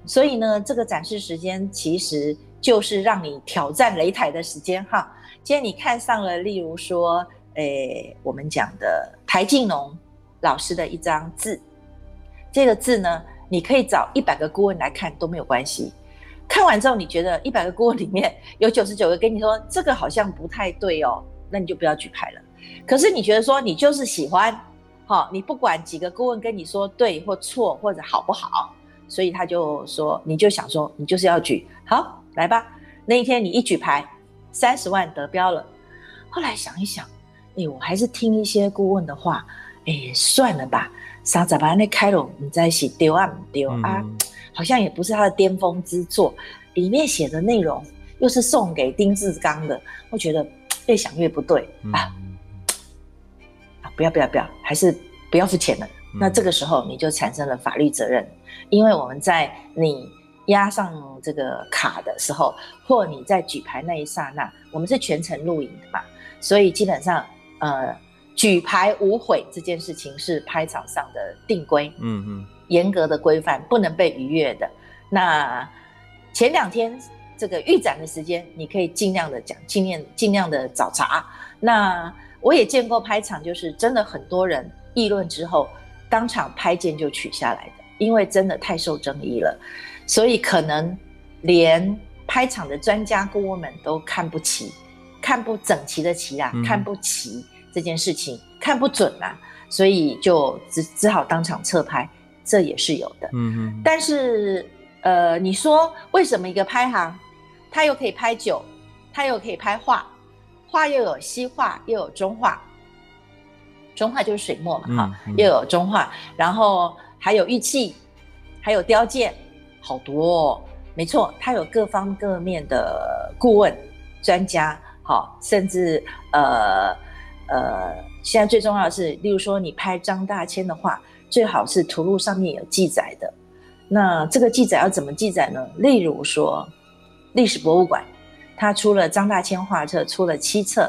所以呢，这个展示时间其实就是让你挑战擂台的时间哈。今天你看上了，例如说，诶，我们讲的台静农老师的一张字，这个字呢，你可以找一百个顾问来看都没有关系。看完之后，你觉得一百个顾问里面有九十九个跟你说这个好像不太对哦，那你就不要举牌了。可是你觉得说你就是喜欢，好，你不管几个顾问跟你说对或错或者好不好。所以他就说，你就想说，你就是要举，好，来吧。那一天你一举牌，三十万得标了。后来想一想，哎，我还是听一些顾问的话，哎，算了吧。三十把那开了，你在写丢啊丢啊，好像也不是他的巅峰之作。里面写的内容又是送给丁志刚的，我觉得越想越不对啊。啊，不要不要不要，还是不要付钱了。那这个时候你就产生了法律责任。因为我们在你押上这个卡的时候，或你在举牌那一刹那，我们是全程录影的嘛，所以基本上，呃，举牌无悔这件事情是拍场上的定规，嗯嗯，严格的规范，不能被逾越的。那前两天这个预展的时间，你可以尽量的讲，尽量尽量的找茬。那我也见过拍场，就是真的很多人议论之后，当场拍件就取下来的。因为真的太受争议了，所以可能连拍场的专家顾问们都看不齐，看不整齐的齐啊，嗯、看不齐这件事情，看不准啊，所以就只只好当场撤拍，这也是有的。嗯嗯。但是呃，你说为什么一个拍行，他又可以拍酒，他又可以拍画，画又有西画又有中画，中画就是水墨嘛，哈、嗯，又有中画，然后。还有玉器，还有雕件，好多哦。没错，他有各方各面的顾问、专家，好，甚至呃呃，现在最重要的是，例如说你拍张大千的画，最好是图录上面有记载的。那这个记载要怎么记载呢？例如说，历史博物馆，他出了张大千画册，出了七册。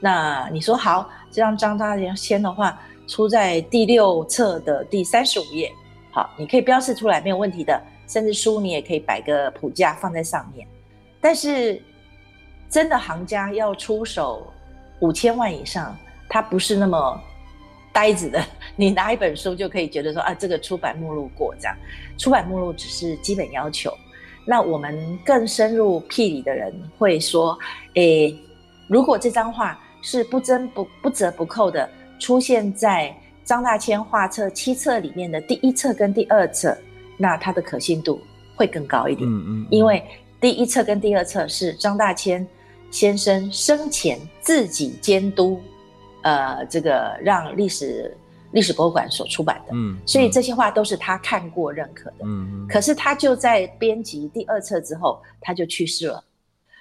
那你说好，这张张大千的画。出在第六册的第三十五页，好，你可以标示出来，没有问题的。甚至书你也可以摆个谱架放在上面。但是，真的行家要出手五千万以上，他不是那么呆子的。你拿一本书就可以觉得说啊，这个出版目录过这样，出版目录只是基本要求。那我们更深入辟理的人会说，诶，如果这张画是不增不不折不扣的出现在张大千画册七册里面的第一册跟第二册，那它的可信度会更高一点。嗯嗯，因为第一册跟第二册是张大千先生生前自己监督，呃，这个让历史。历史博物馆所出版的，嗯，所以这些画都是他看过认可的，嗯，可是他就在编辑第二册之后，他就去世了，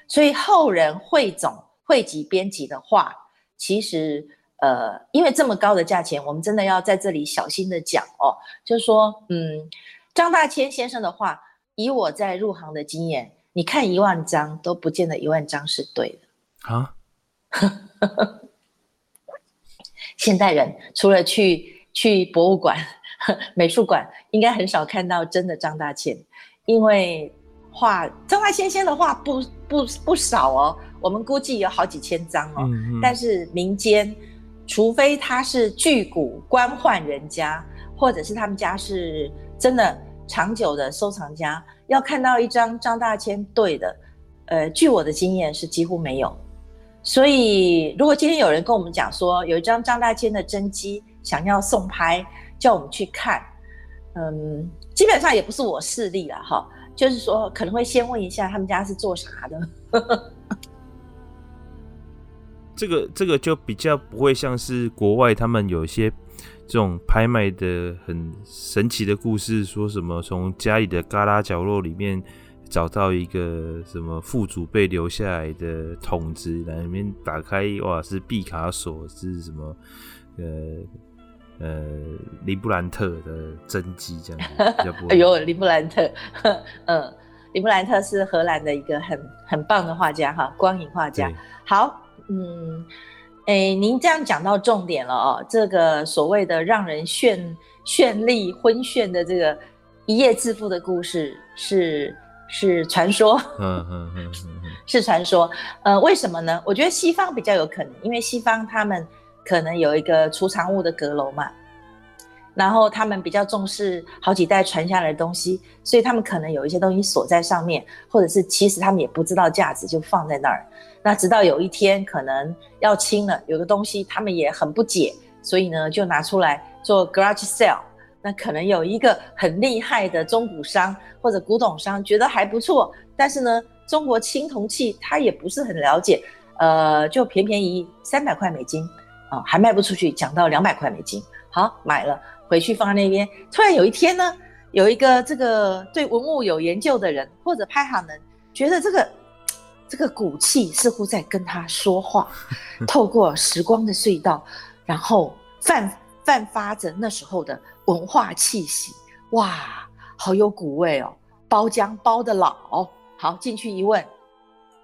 所以后人汇总汇集编辑的画，其实呃，因为这么高的价钱，我们真的要在这里小心的讲哦，就是说，嗯，张大千先生的画，以我在入行的经验，你看一万张都不见得一万张是对的啊。现代人除了去去博物馆、美术馆，应该很少看到真的张大千，因为画张大千先生的画不不不少哦，我们估计有好几千张哦。嗯嗯。但是民间，除非他是巨贾官宦人家，或者是他们家是真的长久的收藏家，要看到一张张大千对的，呃，据我的经验是几乎没有。所以，如果今天有人跟我们讲说有一张张大千的真迹想要送拍，叫我们去看，嗯，基本上也不是我势力了哈，就是说可能会先问一下他们家是做啥的。这个这个就比较不会像是国外他们有一些这种拍卖的很神奇的故事，说什么从家里的旮旯角落里面。找到一个什么父祖辈留下来的桶子，里面打开，哇，是毕卡索，是什么？呃呃，林布兰特的真迹这样子。哎呦，林布兰特，嗯，林布兰特是荷兰的一个很很棒的画家哈，光影画家。好，嗯，哎、欸，您这样讲到重点了哦，这个所谓的让人绚绚丽昏眩的这个一夜致富的故事是。是传说，嗯嗯嗯嗯，是传说。呃，为什么呢？我觉得西方比较有可能，因为西方他们可能有一个储藏物的阁楼嘛，然后他们比较重视好几代传下来的东西，所以他们可能有一些东西锁在上面，或者是其实他们也不知道价值就放在那儿。那直到有一天可能要清了，有个东西他们也很不解，所以呢就拿出来做 garage sale。那可能有一个很厉害的中古商或者古董商觉得还不错，但是呢，中国青铜器他也不是很了解，呃，就便便宜三百块美金啊，还卖不出去，讲到两百块美金，好买了回去放在那边。突然有一天呢，有一个这个对文物有研究的人或者拍行人，觉得这个这个骨气似乎在跟他说话，透过时光的隧道，然后泛泛发着那时候的文化气息，哇，好有古味哦！包浆包得老，好，进去一问，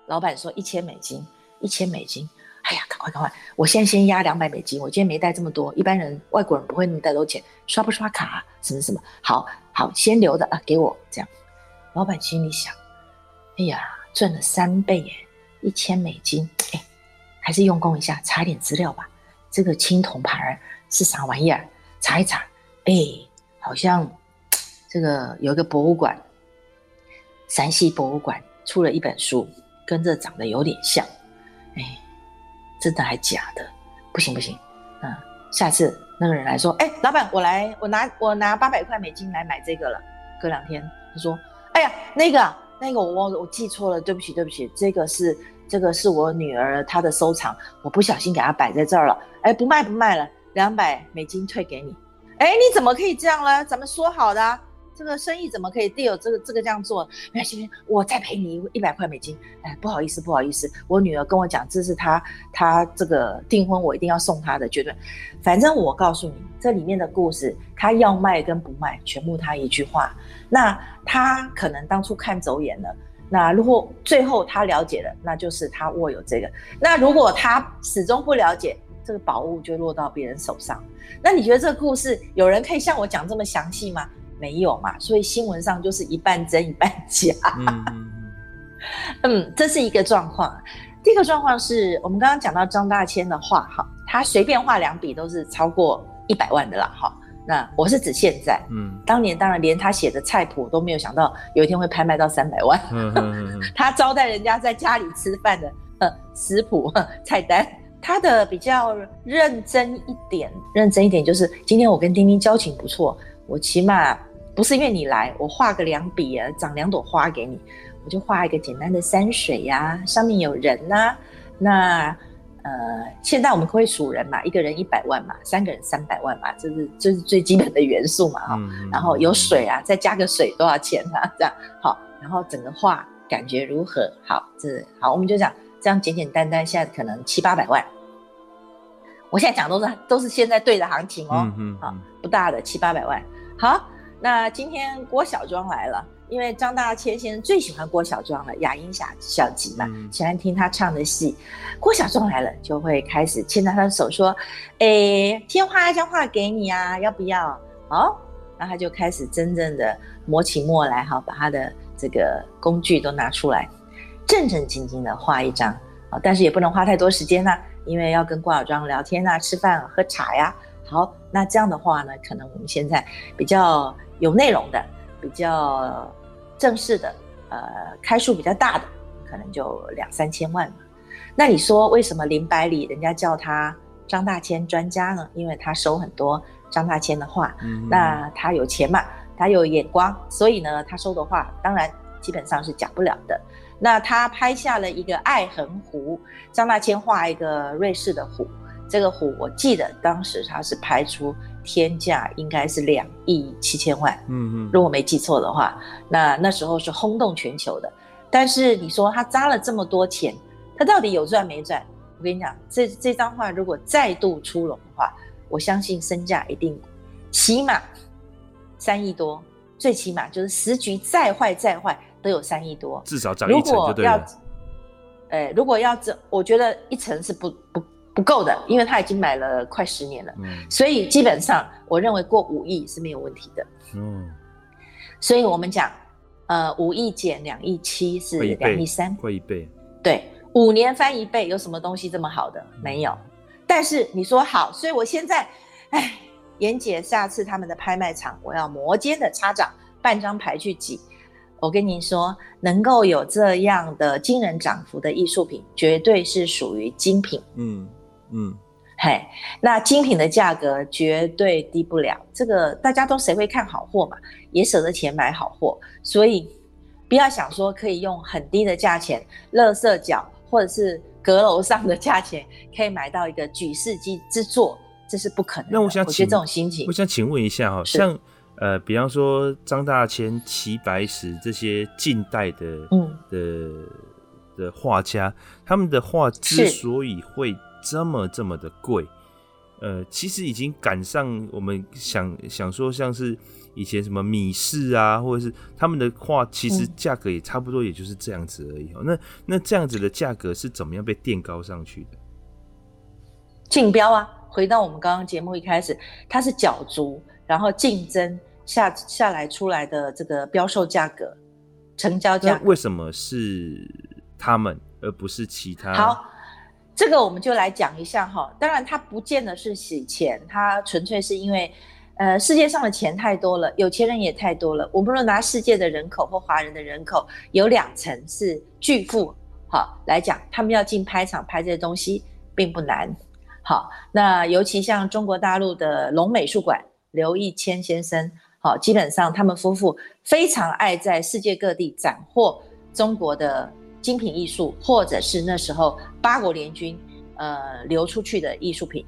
老板说一千美金，一千美金，哎呀，赶快赶快，我现在先压两百美金，我今天没带这么多，一般人外国人不会那么带多钱，刷不刷卡，什么什么，好好先留着啊，给我这样。老板心里想，哎呀，赚了三倍耶，一千美金，哎，还是用功一下，查一点资料吧，这个青铜牌是啥玩意儿？查一查，哎、好像这个有一个博物馆，山西博物馆出了一本书，跟这长得有点像，哎、真的还假的？不行不行，嗯，下次那个人来说，哎、老板，我来，我拿我拿八百块美金来买这个了。隔两天他说，哎呀，那个那个我忘了，我记错了，对不起对不起，这个是这个是我女儿她的收藏，我不小心给她摆在这儿了，哎、不卖不卖了。两百美金退给你，哎，你怎么可以这样呢？咱们说好的、这个生意怎么可以 deal 这个这个这样做？哎，行行，我再赔你一百块美金。哎，不好意思，不好意思，我女儿跟我讲，这是她她这个订婚，我一定要送她的，绝对。反正我告诉你，这里面的故事，她要卖跟不卖，全部她一句话。那她可能当初看走眼了，那如果最后她了解了，那就是她握有这个。那如果她始终不了解，这个宝物就落到别人手上，那你觉得这个故事有人可以像我讲这么详细吗？没有嘛，所以新闻上就是一半真一半假。嗯，嗯，这是一个状况。第一个状况是我们刚刚讲到张大千的画，哈，他随便画两笔都是超过一百万的啦，哈。那我是指现在，嗯，当年当然连他写的菜谱都没有想到有一天会拍卖到三百万。嗯嗯嗯、他招待人家在家里吃饭的，呃，食谱、菜单，他的比较认真一点，认真一点就是今天我跟丁丁交情不错，我起码不是因为你来，我画个两笔啊，长两朵花给你，我就画一个简单的山水呀、啊，上面有人呐、啊，那。呃，现在我们会数人嘛，一个人一百万嘛，三个人三百万嘛，这是这是最基本的元素嘛，哈、嗯。然后有水啊，再加个水多少钱啊？这样好，然后整个画感觉如何？好，这好，我们就讲这样简简单单，现在可能七八百万。我现在讲都是都是现在对的行情哦，嗯好，不大的七八百万。好，那今天郭小庄来了。因为张大千先生最喜欢郭小庄了，雅音小小集嘛，喜欢听他唱的戏。郭小庄来了，就会开始牵着他的手说：“哎，先画一张画给你啊，要不要？”好，然后他就开始真正的磨起墨来，哈，把他的这个工具都拿出来，正正经经的画一张啊。但是也不能花太多时间呐，因为要跟郭小庄聊天啊，吃饭喝茶呀。好，那这样的话呢，可能我们现在比较有内容的，比较。正式的，呃，开数比较大的，可能就两三千万嘛。那你说为什么林百里人家叫他张大千专家呢？因为他收很多张大千的画，嗯、那他有钱嘛，他有眼光，所以呢，他收的画当然基本上是假不了的。那他拍下了一个爱痕湖，张大千画一个瑞士的湖，这个湖我记得当时他是拍出。天价应该是两亿七千万，嗯嗯，如果没记错的话，那那时候是轰动全球的。但是你说他砸了这么多钱，他到底有赚没赚？我跟你讲，这这张画如果再度出笼的话，我相信身价一定起码三亿多，最起码就是时局再坏再坏都有三亿多，至少涨一成就对了。如果要，呃，如果要这，我觉得一层是不不。不够的，因为他已经买了快十年了，嗯，所以基本上我认为过五亿是没有问题的。嗯，所以我们讲，呃，五亿减两亿七是两亿三，快一倍。对，五年翻一倍，有什么东西这么好的？嗯，没有。但是你说好，所以我现在，哎，妍姐，下次他们的拍卖场，我要摩肩的擦掌，半张牌去挤。我跟您说，能够有这样的惊人涨幅的艺术品，绝对是属于精品。嗯。嗯，嘿，那精品的价格绝对低不了。这个大家都谁会看好货嘛？也舍得钱买好货，所以不要想说可以用很低的价钱，乐色角或者是阁楼上的价钱可以买到一个举世之之作，这是不可能的。那我想，我觉得这种心情，我想请问一下哈，像呃，比方说张大千、齐白石这些近代的，嗯的的画家，他们的画之所以会。这么这么的贵，呃，其实已经赶上我们想想说，像是以前什么米市啊，或者是他们的话，其实价格也差不多，也就是这样子而已。嗯、那那这样子的价格是怎么样被垫高上去的？竞标啊，回到我们刚刚节目一开始，它是角逐，然后竞争下下来出来的这个标售价格、成交价。为什么是他们而不是其他？好。这个我们就来讲一下哈，当然它不见得是洗钱，它纯粹是因为，呃，世界上的钱太多了，有钱人也太多了。我们若拿世界的人口或华人的人口，有两层是巨富，好来讲，他们要进拍场拍这些东西并不难。好，那尤其像中国大陆的龙美术馆刘义谦先生，好，基本上他们夫妇非常爱在世界各地斩获中国的。精品艺术，或者是那时候八国联军呃流出去的艺术品，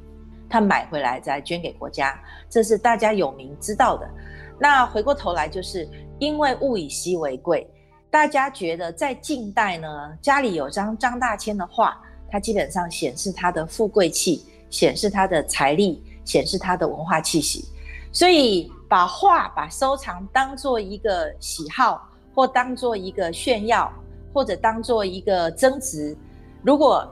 他买回来再捐给国家，这是大家有名知道的。那回过头来，就是因为物以稀为贵，大家觉得在近代呢，家里有张张大千的画，它基本上显示他的富贵气，显示他的财力，显示他的文化气息，所以把画把收藏当做一个喜好，或当做一个炫耀。或者当做一个增值，如果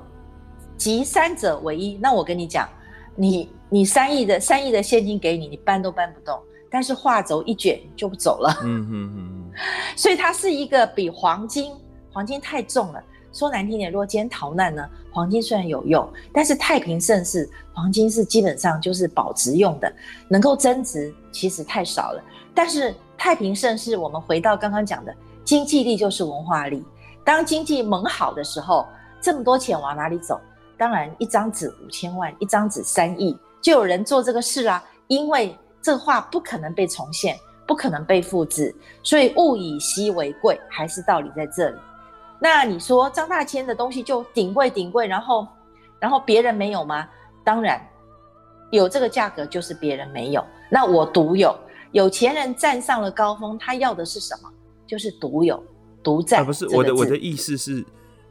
集三者为一，那我跟你讲，你你三亿的三亿的现金给你，你搬都搬不动，但是画轴一卷就不走了。嗯嗯嗯。所以它是一个比黄金，黄金太重了，说难听点，如果今天逃难呢，黄金虽然有用，但是太平盛世黄金是基本上就是保值用的，能够增值其实太少了。但是太平盛世，我们回到刚刚讲的，经济力就是文化力。当经济猛好的时候，这么多钱往哪里走？当然，一张纸五千万，一张纸三亿，就有人做这个事啦。因为这话不可能被重现，不可能被复制，所以物以稀为贵，还是道理在这里。那你说张大千的东西就顶贵顶贵，然后，然后别人没有吗？当然，有这个价格就是别人没有，那我独有。有钱人站上了高峰，他要的是什么？就是独有、独占。啊，不是我的，我的意思是，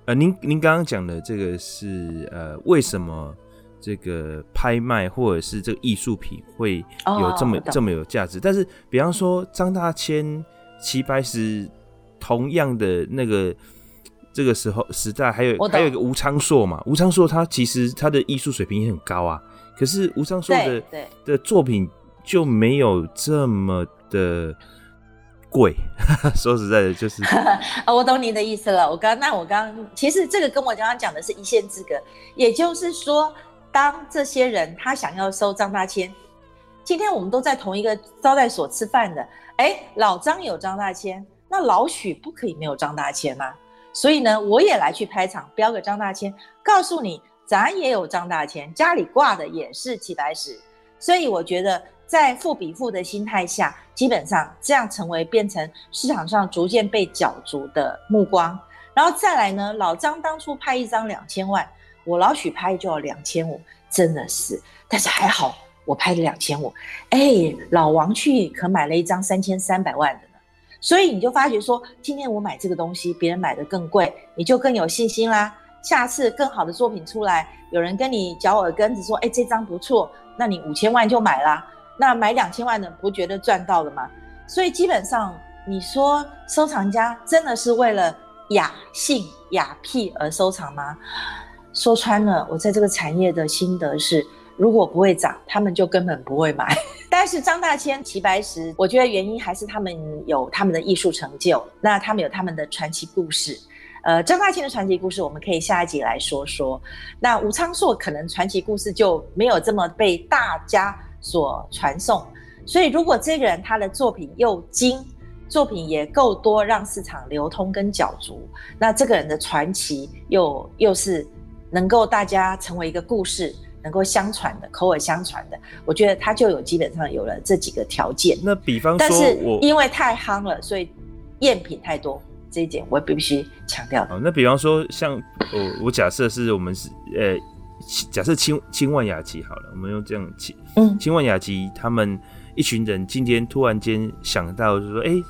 呃，您您刚刚讲的这个是呃，为什么这个拍卖或者是这个艺术品会有这么、哦、这么有价值？但是，比方说张大千、齐白石同样的那个。这个时候时代还有还有一个吴昌硕嘛，吴昌硕他其实他的艺术水平也很高啊，可是吴昌硕的的作品就没有这么的贵。说实在的，就是 我懂你的意思了。我刚那我刚其实这个跟我刚刚讲的是一线之隔，也就是说，当这些人他想要收张大千，今天我们都在同一个招待所吃饭的，哎，老张有张大千，那老许不可以没有张大千吗？所以呢，我也来去拍场，标个张大千，告诉你，咱也有张大千，家里挂的也是齐白石。所以我觉得，在富比富的心态下，基本上这样成为变成市场上逐渐被角逐的目光。然后再来呢，老张当初拍一张两千万，我老许拍就要两千五，真的是。但是还好，我拍了两千五，哎，老王去可买了一张三千三百万的。所以你就发觉说，今天我买这个东西，别人买的更贵，你就更有信心啦。下次更好的作品出来，有人跟你嚼耳根子说，哎，这张不错，那你五千万就买啦。那买两千万的不觉得赚到了吗？所以基本上，你说收藏家真的是为了雅兴雅癖而收藏吗？说穿了，我在这个产业的心得是。如果不会涨，他们就根本不会买。但是张大千、齐白石，我觉得原因还是他们有他们的艺术成就，那他们有他们的传奇故事。呃，张大千的传奇故事，我们可以下一集来说说。那吴昌硕可能传奇故事就没有这么被大家所传颂。所以，如果这个人他的作品又精，作品也够多，让市场流通跟角逐，那这个人的传奇又又是能够大家成为一个故事。能够相传的，口耳相传的，我觉得他就有基本上有了这几个条件。那比方说，但是因为太夯了，所以赝品太多，这一点我必须强调。哦，那比方说像我，我假设是我们是呃，假设清清万雅集好了，我们用这样清嗯清万雅集，他们一群人今天突然间想到，就说，哎、欸，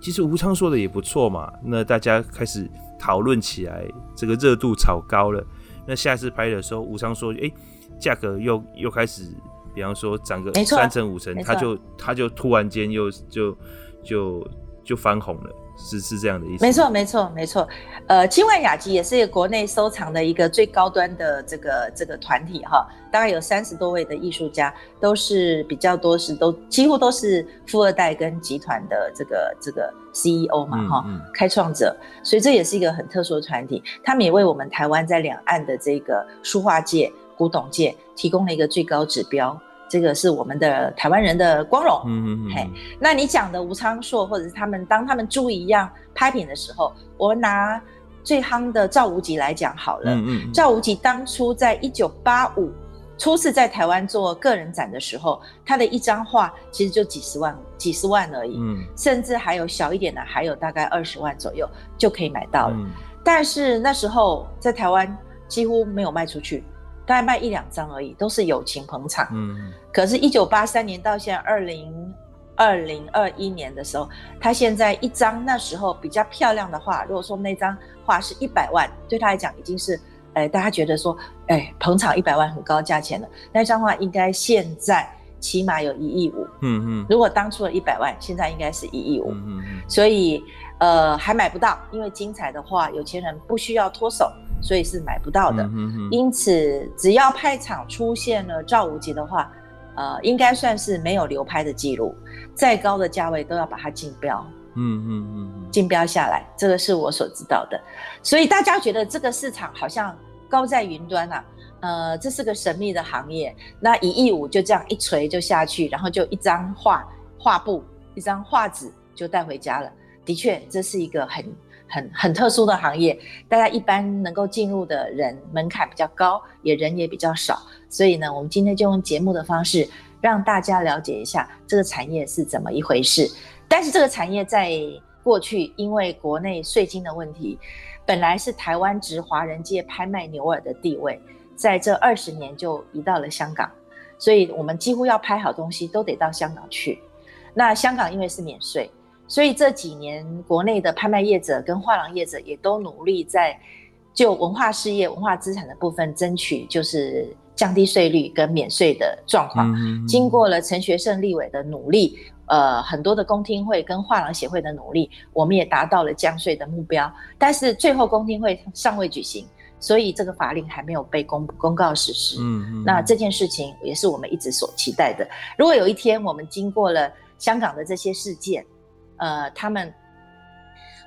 其实吴昌说的也不错嘛，那大家开始讨论起来，这个热度炒高了。那下次拍的时候，吴昌说，哎、欸。价格又又开始，比方说涨个三成五成，他就他就突然间又就就就翻红了，是是这样的意思。没错没错没错，呃，清万雅集也是一个国内收藏的一个最高端的这个这个团体哈，大概有三十多位的艺术家，都是比较多是都几乎都是富二代跟集团的这个这个 CEO 嘛哈，嗯嗯开创者，所以这也是一个很特殊的团体，他们也为我们台湾在两岸的这个书画界。古董界提供了一个最高指标，这个是我们的台湾人的光荣。嗯嗯嗯。嘿，那你讲的吴昌硕，或者是他们当他们注意一样拍品的时候，我们拿最夯的赵无极来讲好了。嗯嗯。赵无极当初在一九八五初次在台湾做个人展的时候，他的一张画其实就几十万，几十万而已。嗯。甚至还有小一点的，还有大概二十万左右就可以买到了。嗯。但是那时候在台湾几乎没有卖出去。大概卖一两张而已，都是友情捧场。嗯，可是，一九八三年到现在二零二零二一年的时候，他现在一张那时候比较漂亮的画，如果说那张画是一百万，对他来讲已经是，哎，大家觉得说，哎，捧场一百万很高价钱了。那张画应该现在起码有一亿五。嗯嗯，如果当初的一百万，现在应该是一亿五。嗯嗯，所以，呃，还买不到，因为精彩的话，有钱人不需要脱手。所以是买不到的，嗯、哼哼，因此只要拍场出现了赵无极的话，呃，应该算是没有流拍的记录，再高的价位都要把它竞标。嗯嗯嗯。竞标下来，这个是我所知道的。所以大家觉得这个市场好像高在云端啊，呃，这是个神秘的行业。那一亿五就这样一锤就下去，然后就一张画画布，一张画纸就带回家了。的确，这是一个很很很特殊的行业，大家一般能够进入的人门槛比较高，也人也比较少。所以呢，我们今天就用节目的方式让大家了解一下这个产业是怎么一回事。但是这个产业在过去因为国内税金的问题，本来是台湾值华人界拍卖牛耳的地位，在这二十年就移到了香港，所以我们几乎要拍好东西都得到香港去。那香港因为是免税。所以这几年，国内的拍卖业者跟画廊业者也都努力在就文化事业、文化资产的部分争取，就是降低税率跟免税的状况。经过了陈学圣立委的努力，呃，很多的公听会跟画廊协会的努力，我们也达到了降税的目标。但是最后公听会尚未举行，所以这个法令还没有被公公告实施。嗯嗯。那这件事情也是我们一直所期待的。如果有一天我们经过了香港的这些事件，呃，他们，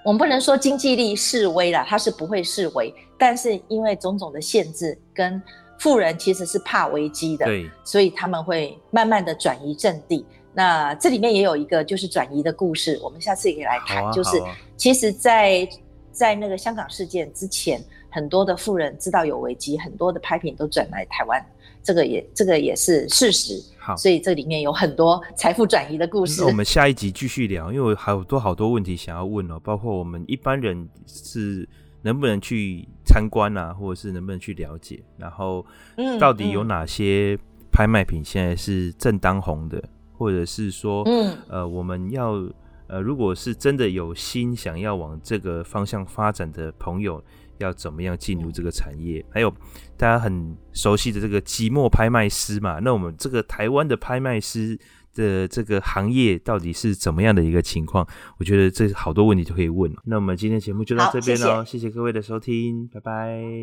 我们不能说经济力示威了，他是不会示威，但是因为种种的限制，跟富人其实是怕危机的，对，所以他们会慢慢的转移阵地。那这里面也有一个就是转移的故事，我们下次也可以来谈。啊、就是、啊、其实在，在在那个香港事件之前，很多的富人知道有危机，很多的拍品都转来台湾。这个也这个也是事实，好，所以这里面有很多财富转移的故事。那我们下一集继续聊，因为我还有好多好多问题想要问哦，包括我们一般人是能不能去参观啊，或者是能不能去了解，然后到底有哪些拍卖品现在是正当红的，嗯、或者是说，嗯，呃，我们要呃，如果是真的有心想要往这个方向发展的朋友。要怎么样进入这个产业？还有大家很熟悉的这个寂寞拍卖师嘛？那我们这个台湾的拍卖师的这个行业到底是怎么样的一个情况？我觉得这好多问题都可以问。那我们今天节目就到这边喽，谢谢各位的收听，拜拜。